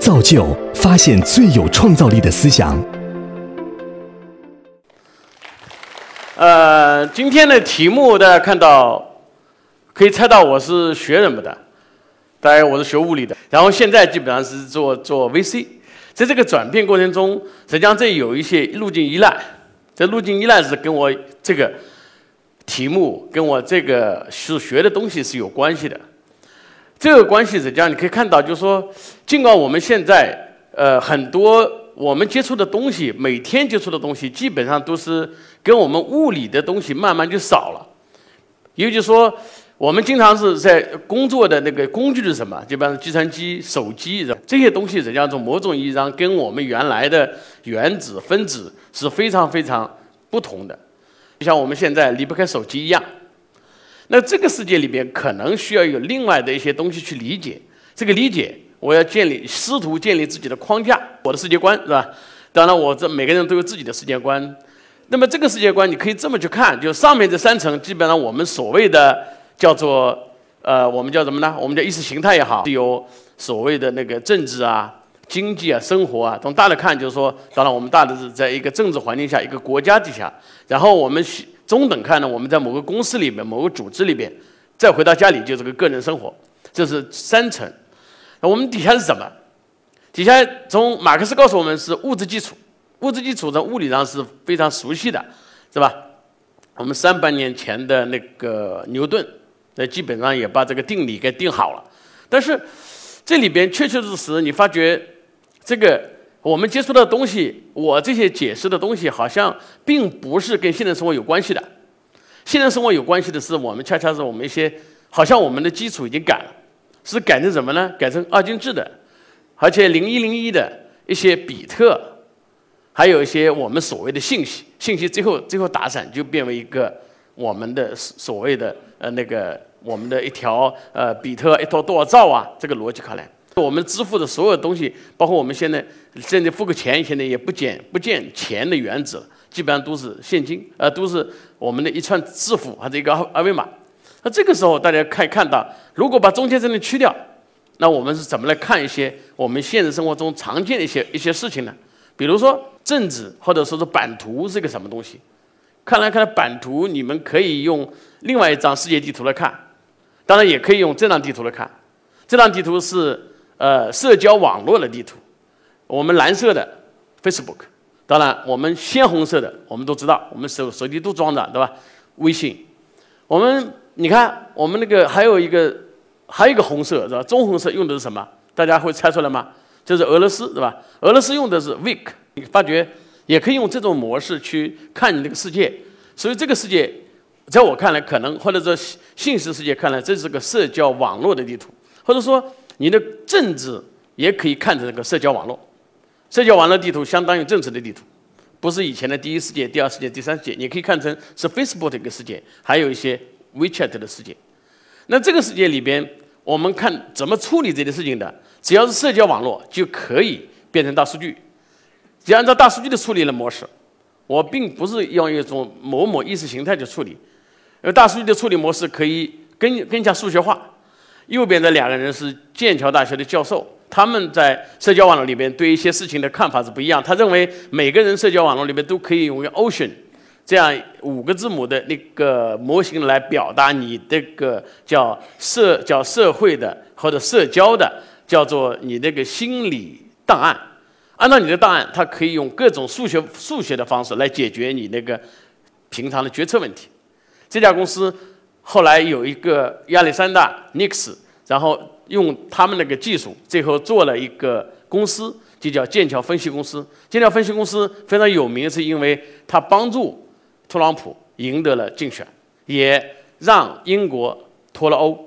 造就发现最有创造力的思想。呃，今天的题目大家看到，可以猜到我是学什么的？大概我是学物理的，然后现在基本上是做做 VC。在这个转变过程中，实际上这有一些路径依赖。这路径依赖是跟我这个题目跟我这个是学的东西是有关系的。这个关系实际上你可以看到，就是说，尽管我们现在呃很多我们接触的东西，每天接触的东西，基本上都是跟我们物理的东西慢慢就少了。也就是说，我们经常是在工作的那个工具是什么？基本上计算机、手机这些东西，实际上从某种意义上跟我们原来的原子、分子是非常非常。不同的，就像我们现在离不开手机一样。那这个世界里边可能需要有另外的一些东西去理解。这个理解，我要建立，试图建立自己的框架，我的世界观是吧？当然，我这每个人都有自己的世界观。那么这个世界观，你可以这么去看，就上面这三层，基本上我们所谓的叫做呃，我们叫什么呢？我们叫意识形态也好，有所谓的那个政治啊。经济啊，生活啊，从大的看就是说，当然我们大的是在一个政治环境下，一个国家底下，然后我们中等看呢，我们在某个公司里面，某个组织里边，再回到家里就是个个人生活，这是三层。那我们底下是什么？底下从马克思告诉我们是物质基础，物质基础在物理上是非常熟悉的，是吧？我们三百年前的那个牛顿，那基本上也把这个定理给定好了，但是这里边确确实实你发觉。这个我们接触到的东西，我这些解释的东西，好像并不是跟现代生活有关系的。现代生活有关系的是，我们恰恰是我们一些，好像我们的基础已经改了，是改成什么呢？改成二进制的，而且零一零一的一些比特，还有一些我们所谓的信息，信息最后最后打散就变为一个我们的所谓的呃那个我们的一条呃比特一条多少兆啊？这个逻辑看来。我们支付的所有东西，包括我们现在现在付个钱，现在也不见不见钱的原则，基本上都是现金，呃，都是我们的一串字符或者一个二二维码。那这个时候大家可以看到，如果把中间这里去掉，那我们是怎么来看一些我们现实生活中常见的一些一些事情呢？比如说政治，或者说是版图是个什么东西？看来看来版图，你们可以用另外一张世界地图来看，当然也可以用这张地图来看。这张地图是。呃，社交网络的地图，我们蓝色的 Facebook，当然我们鲜红色的，我们都知道，我们手手机都装着，对吧？微信，我们你看，我们那个还有一个，还有一个红色是吧？棕红色用的是什么？大家会猜出来吗？就是俄罗斯，对吧？俄罗斯用的是 Week，你发觉也可以用这种模式去看你这个世界。所以这个世界，在我看来，可能或者说现实世界看来，这是个社交网络的地图，或者说。你的政治也可以看成这个社交网络，社交网络地图相当于政治的地图，不是以前的第一世界、第二世界、第三世界，你可以看成是 Facebook 的一个世界，还有一些 WeChat 的世界。那这个世界里边，我们看怎么处理这些事情的，只要是社交网络就可以变成大数据，只要按照大数据的处理的模式，我并不是用一种某某意识形态去处理，因为大数据的处理模式可以更更加数学化。右边的两个人是剑桥大学的教授，他们在社交网络里边对一些事情的看法是不一样。他认为每个人社交网络里边都可以用一个 ocean 这样五个字母的那个模型来表达你这个叫社叫社会的或者社交的，叫做你那个心理档案。按照你的档案，它可以用各种数学数学的方式来解决你那个平常的决策问题。这家公司。后来有一个亚历山大尼克斯，然后用他们那个技术，最后做了一个公司，就叫剑桥分析公司。剑桥分析公司非常有名，是因为它帮助特朗普赢得了竞选，也让英国脱了欧。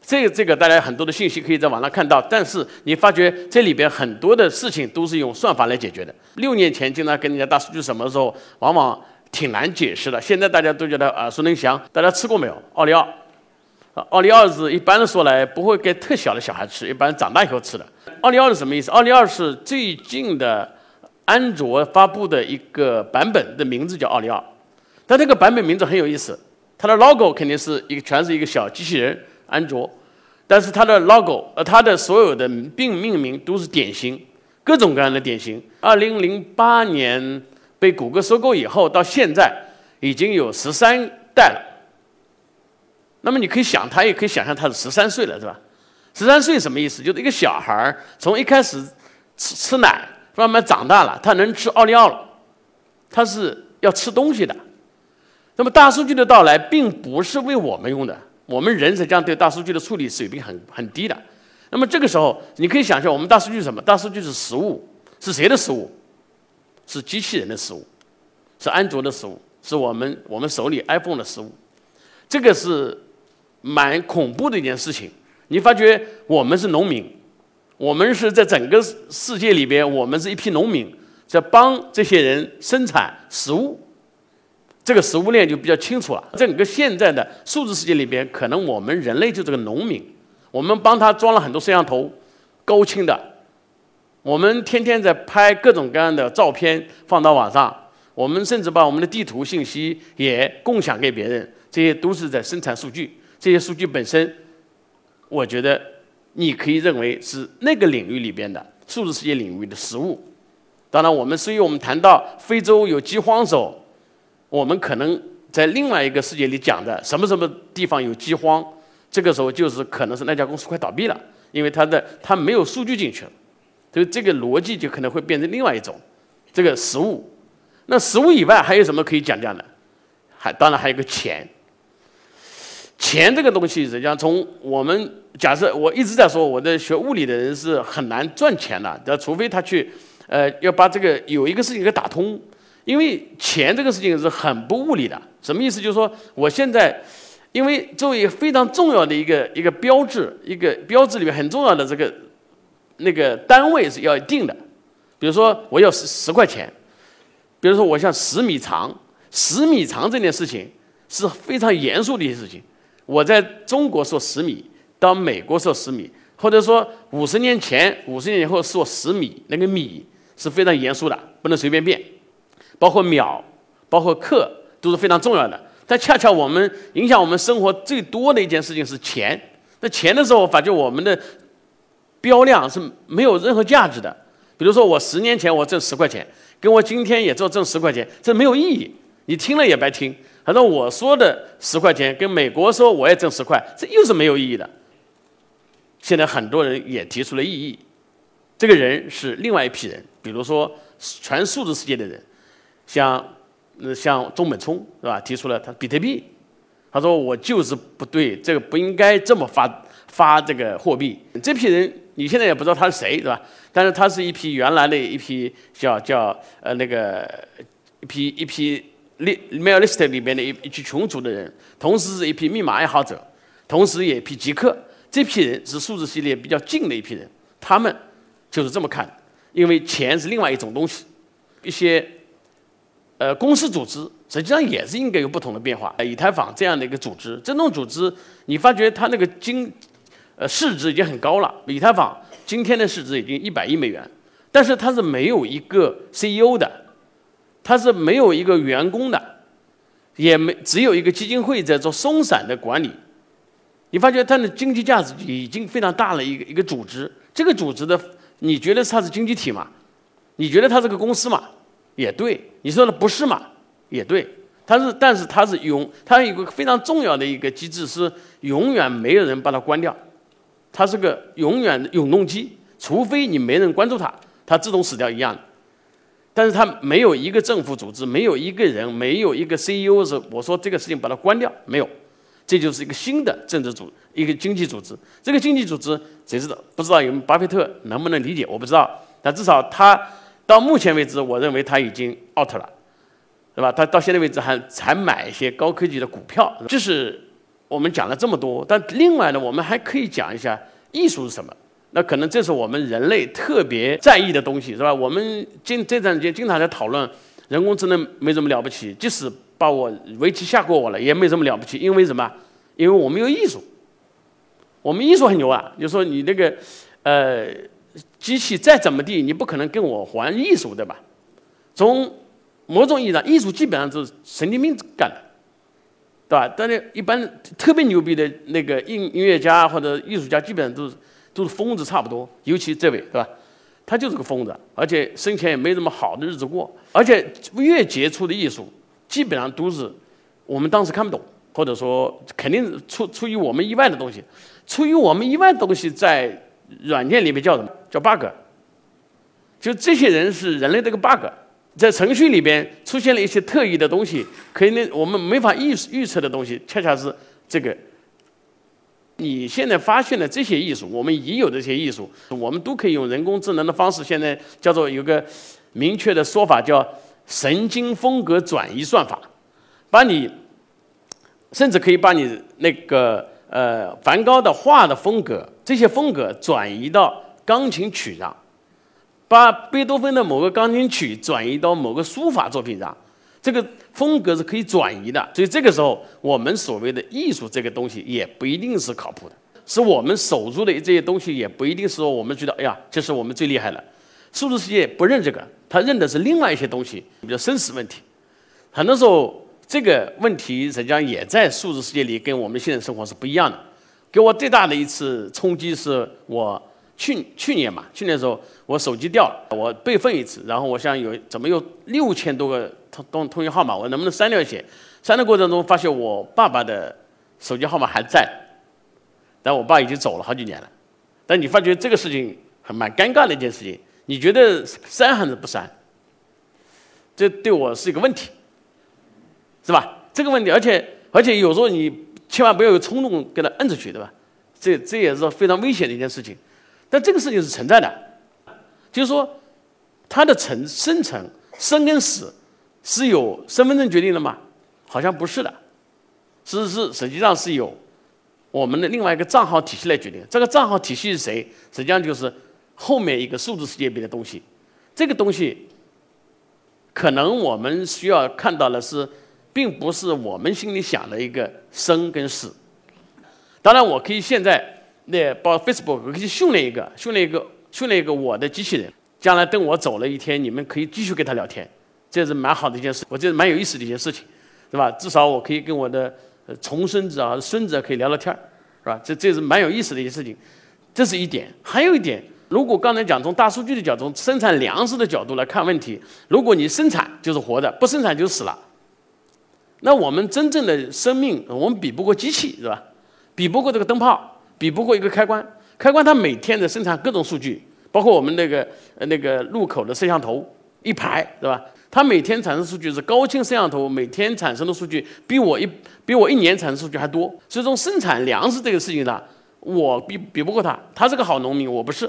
这个这个大家很多的信息可以在网上看到，但是你发觉这里边很多的事情都是用算法来解决的。六年前经常跟人家大数据什么时候，往往。挺难解释的，现在大家都觉得耳熟能详。大家吃过没有？奥利奥，奥利奥是一般的说来不会给特小的小孩吃，一般长大以后吃的。奥利奥是什么意思？奥利奥是最近的安卓发布的一个版本的名字叫奥利奥，但这个版本名字很有意思，它的 logo 肯定是一个全是一个小机器人安卓，但是它的 logo，呃，它的所有的并命名都是典型，各种各样的典型。二零零八年被谷歌收购以后，到现在已经有十三代了。那么你可以想，他也可以想象他是十三岁了，是吧？十三岁什么意思？就是一个小孩从一开始吃吃奶，慢慢长大了，他能吃奥利奥了，他是要吃东西的。那么大数据的到来，并不是为我们用的，我们人实际上对大数据的处理水平很很低的。那么这个时候，你可以想象，我们大数据是什么？大数据是食物，是谁的食物？是机器人的食物，是安卓的食物，是我们我们手里 iPhone 的食物。这个是蛮恐怖的一件事情。你发觉我们是农民，我们是在整个世界里边，我们是一批农民，在帮这些人生产食物。这个食物链就比较清楚了。整个现在的数字世界里边，可能我们人类就是个农民，我们帮他装了很多摄像头，高清的，我们天天在拍各种各样的照片放到网上，我们甚至把我们的地图信息也共享给别人，这些都是在生产数据。这些数据本身。我觉得你可以认为是那个领域里边的数字世界领域的实物。当然，我们所以我们谈到非洲有饥荒的时候，我们可能在另外一个世界里讲的什么什么地方有饥荒，这个时候就是可能是那家公司快倒闭了，因为它的它没有数据进去了，所以这个逻辑就可能会变成另外一种。这个食物，那食物以外还有什么可以讲讲的？还当然还有个钱。钱这个东西，实际上从我们假设，我一直在说，我的学物理的人是很难赚钱的，要除非他去，呃，要把这个有一个事情给打通，因为钱这个事情是很不物理的。什么意思？就是说，我现在，因为作为非常重要的一个一个标志，一个标志里面很重要的这个那个单位是要定的，比如说我要十十块钱，比如说我像十米长，十米长这件事情是非常严肃的一些事情。我在中国说十米，到美国说十米，或者说五十年前、五十年以后说十米，那个米是非常严肃的，不能随便变。包括秒，包括克都是非常重要的。但恰恰我们影响我们生活最多的一件事情是钱。那钱的时候，发觉我们的标量是没有任何价值的。比如说，我十年前我挣十块钱，跟我今天也做挣十块钱，这没有意义，你听了也白听。反正我说的十块钱，跟美国说我也挣十块，这又是没有意义的。现在很多人也提出了异议，这个人是另外一批人，比如说全数字世界的人，像像中本聪是吧？提出了他比特币，他说我就是不对，这个不应该这么发发这个货币。这批人你现在也不知道他是谁是吧？但是他是一批原来的一批叫叫呃那个一批一批。里 Mailist 里面的一一群群族的人，同时是一批密码爱好者，同时也一批极客。这批人是数字系列比较近的一批人，他们就是这么看。因为钱是另外一种东西，一些呃公司组织实际上也是应该有不同的变化。以太坊这样的一个组织，这种组织你发觉它那个经呃市值已经很高了。以太坊今天的市值已经一百亿美元，但是它是没有一个 CEO 的。它是没有一个员工的，也没只有一个基金会在做松散的管理。你发觉它的经济价值已经非常大了一个一个组织。这个组织的，你觉得它是经济体吗？你觉得它是个公司吗？也对。你说的不是嘛？也对。它是，但是它是永，它有一个非常重要的一个机制是永远没有人把它关掉。它是个永远的永动机，除非你没人关注它，它自动死掉一样。但是它没有一个政府组织，没有一个人，没有一个 CEO 是我说这个事情把它关掉，没有，这就是一个新的政治组，一个经济组织。这个经济组织谁知道？不知道有巴菲特能不能理解？我不知道。但至少他到目前为止，我认为他已经 out 了，对吧？他到现在为止还才买一些高科技的股票。这是我们讲了这么多，但另外呢，我们还可以讲一下艺术是什么。那可能这是我们人类特别在意的东西，是吧？我们经这段时间经常在讨论人工智能没什么了不起，即使把我围棋下过我了，也没什么了不起，因为什么？因为我们有艺术，我们艺术很牛啊！就说你那个呃机器再怎么地，你不可能跟我玩艺术，对吧？从某种意义上，艺术基本上是神经病干的，对吧？但是一般特别牛逼的那个音音乐家或者艺术家，基本上都是都是疯子差不多。尤其这位，对吧？他就是个疯子，而且生前也没什么好的日子过。而且越杰出的艺术，基本上都是我们当时看不懂，或者说肯定出出于我们意外的东西。出于我们意外的东西，在软件里面叫什么？叫 bug。就这些人是人类这个 bug，在程序里边出现了一些特异的东西，可以我们没法预预测的东西，恰恰是这个。你现在发现的这些艺术，我们已有的这些艺术，我们都可以用人工智能的方式，现在叫做有个明确的说法，叫神经风格转移算法，把你甚至可以把你那个呃梵高的画的风格，这些风格转移到钢琴曲上，把贝多芬的某个钢琴曲转移到某个书法作品上。这个风格是可以转移的，所以这个时候，我们所谓的艺术这个东西也不一定是靠谱的，是我们守住的这些东西也不一定是说我们觉得，哎呀，这是我们最厉害的。数字世界不认这个，他认的是另外一些东西，比如生死问题。很多时候，这个问题实际上也在数字世界里跟我们现实生活是不一样的。给我最大的一次冲击是我。去去年嘛，去年的时候我手机掉了，我备份一次，然后我想有怎么有六千多个通通通讯号码，我能不能删掉一些？删的过程中发现我爸爸的手机号码还在，但我爸已经走了好几年了。但你发觉这个事情很蛮尴尬的一件事情，你觉得删还是不删？这对我是一个问题，是吧？这个问题，而且而且有时候你千万不要有冲动给他摁出去，对吧？这这也是非常危险的一件事情。但这个事情是存在的，就是说，它的成生成生跟死是由身份证决定的吗？好像不是的，是是实际上是由我们的另外一个账号体系来决定。这个账号体系是谁？实际上就是后面一个数字世界里的东西。这个东西可能我们需要看到的是，并不是我们心里想的一个生跟死。当然，我可以现在。那包 Facebook 可以训练一个，训练一个，训练一个我的机器人。将来等我走了一天，你们可以继续跟他聊天，这是蛮好的一件事。我觉得蛮有意思的一件事情，是吧？至少我可以跟我的重孙子啊、孙子可以聊聊天是吧？这这是蛮有意思的一件事情。这是一点。还有一点，如果刚才讲从大数据的角度、生产粮食的角度来看问题，如果你生产就是活的，不生产就死了。那我们真正的生命，我们比不过机器，是吧？比不过这个灯泡。比不过一个开关，开关它每天的生产各种数据，包括我们那个那个路口的摄像头一排，是吧？它每天产生数据是高清摄像头每天产生的数据比我一比我一年产生数据还多，所以从生产粮食这个事情上，我比比不过他，他是个好农民，我不是。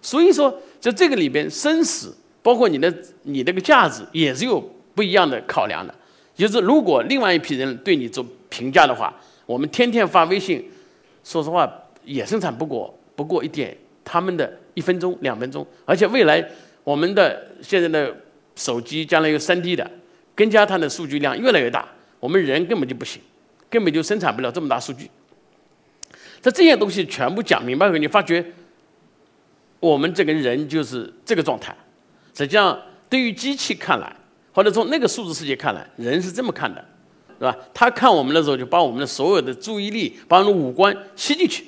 所以说，在这个里边，生死包括你的你这个价值也是有不一样的考量的。就是如果另外一批人对你做评价的话，我们天天发微信。说实话，也生产不过不过一点，他们的一分钟、两分钟，而且未来我们的现在的手机将来有三 D 的，更加它的数据量越来越大，我们人根本就不行，根本就生产不了这么大数据。在这些东西全部讲明白后，你发觉我们这个人就是这个状态。实际上，对于机器看来，或者从那个数字世界看来，人是这么看的。是吧？他看我们的时候，就把我们的所有的注意力，把我们的五官吸进去，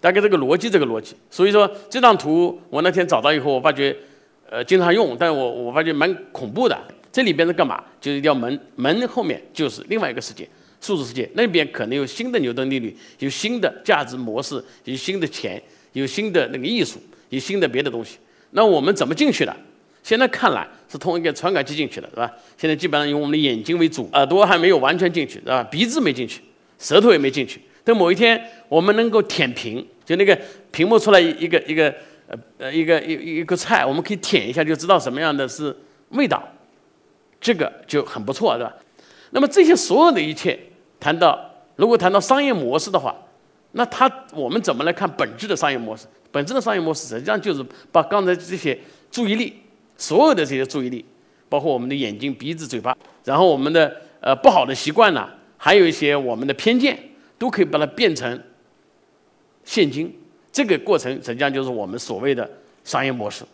大概这个逻辑，这个逻辑。所以说这张图我那天找到以后，我发觉，呃，经常用，但我我发觉蛮恐怖的。这里边是干嘛？就是一条门，门后面就是另外一个世界，数字世界。那边可能有新的牛顿定律，有新的价值模式，有新的钱，有新的那个艺术，有新的别的东西。那我们怎么进去的？现在看来是通过一个传感器进去的，是吧？现在基本上用我们的眼睛为主，耳朵还没有完全进去，是吧？鼻子没进去，舌头也没进去。等某一天我们能够舔屏，就那个屏幕出来一个一个呃呃一个一一个菜，我们可以舔一下就知道什么样的是味道，这个就很不错，是吧？那么这些所有的一切，谈到如果谈到商业模式的话，那它我们怎么来看本质的商业模式？本质的商业模式实际上就是把刚才这些注意力。所有的这些注意力，包括我们的眼睛、鼻子、嘴巴，然后我们的呃不好的习惯呢，还有一些我们的偏见，都可以把它变成现金。这个过程实际上就是我们所谓的商业模式。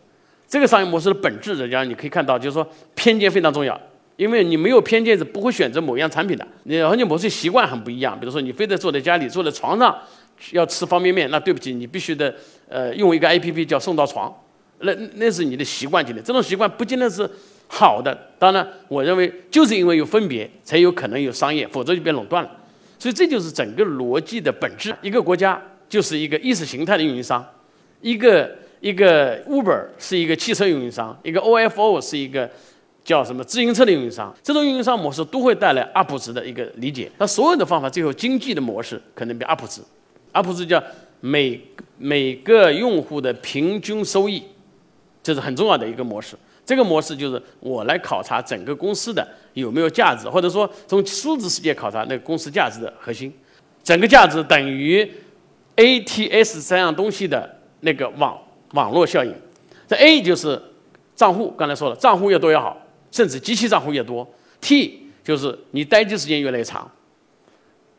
这个商业模式的本质，实际上你可以看到，就是说偏见非常重要，因为你没有偏见是不会选择某样产品的。你而且模式习惯很不一样，比如说你非得坐在家里坐在床上要吃方便面，那对不起，你必须得呃用一个 A P P 叫送到床，那那是你的习惯决定，这种习惯不见得是好的。当然，我认为就是因为有分别，才有可能有商业，否则就变垄断了。所以这就是整个逻辑的本质。一个国家就是一个意识形态的运营商，一个一个 Uber 是一个汽车运营商，一个 OFO 是一个叫什么自行车的运营商。这种运营商模式都会带来 UP 值的一个理解。那所有的方法最后经济的模式可能变 UP 值，UP 值叫每每个用户的平均收益，这是很重要的一个模式。这个模式就是我来考察整个公司的有没有价值，或者说从数字世界考察那个公司价值的核心，整个价值等于 ATS 三样东西的那个网网络效应。这 A 就是账户，刚才说了，账户越多越好，甚至机器账户越多。T 就是你待机时间越来越长，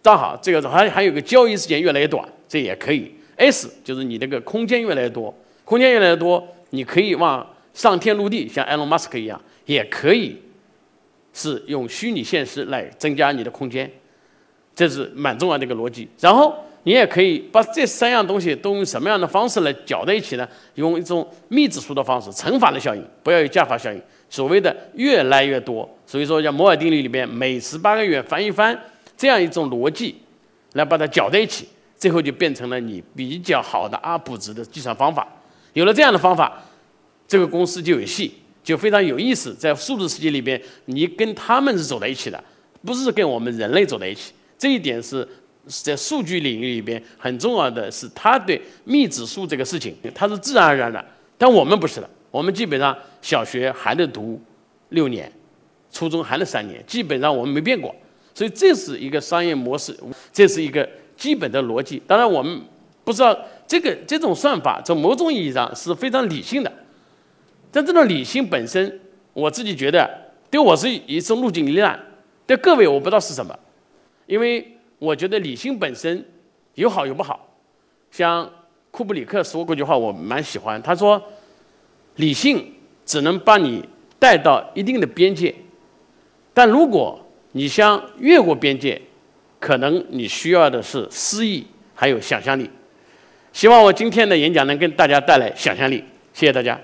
正好这个还还有个交易时间越来越短，这也可以。S 就是你这个空间越来越多，空间越来越多，你可以往。上天入地，像埃隆·马斯克一样，也可以是用虚拟现实来增加你的空间，这是蛮重要的一个逻辑。然后你也可以把这三样东西都用什么样的方式来搅在一起呢？用一种幂指数的方式，乘法的效应，不要有加法效应。所谓的越来越多，所以说叫摩尔定律里面每十八个月翻一番这样一种逻辑，来把它搅在一起，最后就变成了你比较好的阿普值的计算方法。有了这样的方法。这个公司就有戏，就非常有意思。在数字世界里边，你跟他们是走在一起的，不是跟我们人类走在一起。这一点是在数据领域里边很重要的是，他对幂指数这个事情，它是自然而然的。但我们不是的，我们基本上小学还得读六年，初中还得三年，基本上我们没变过。所以这是一个商业模式，这是一个基本的逻辑。当然，我们不知道这个这种算法从某种意义上是非常理性的。但这种理性本身，我自己觉得对我是一种路径依赖，对各位我不知道是什么，因为我觉得理性本身有好有不好。像库布里克说过句话，我蛮喜欢，他说：“理性只能把你带到一定的边界，但如果你想越过边界，可能你需要的是诗意还有想象力。”希望我今天的演讲能给大家带来想象力，谢谢大家。